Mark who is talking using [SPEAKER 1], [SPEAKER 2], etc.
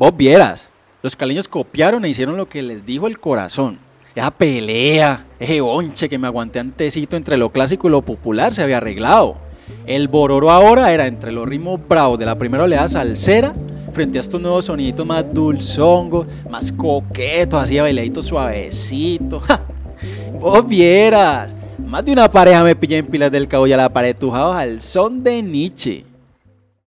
[SPEAKER 1] Vos vieras, los caleños copiaron e hicieron lo que les dijo el corazón. Esa pelea, ese onche que me aguanté antecito entre lo clásico y lo popular se había arreglado. El bororo ahora era entre los ritmos bravos de la primera oleada salsera frente a estos nuevos soniditos más dulzongos, más coquetos, así bailaditos suavecitos. Vos vieras, más de una pareja me pillé en pilas del cabo y a la pared tujados al son de Nietzsche.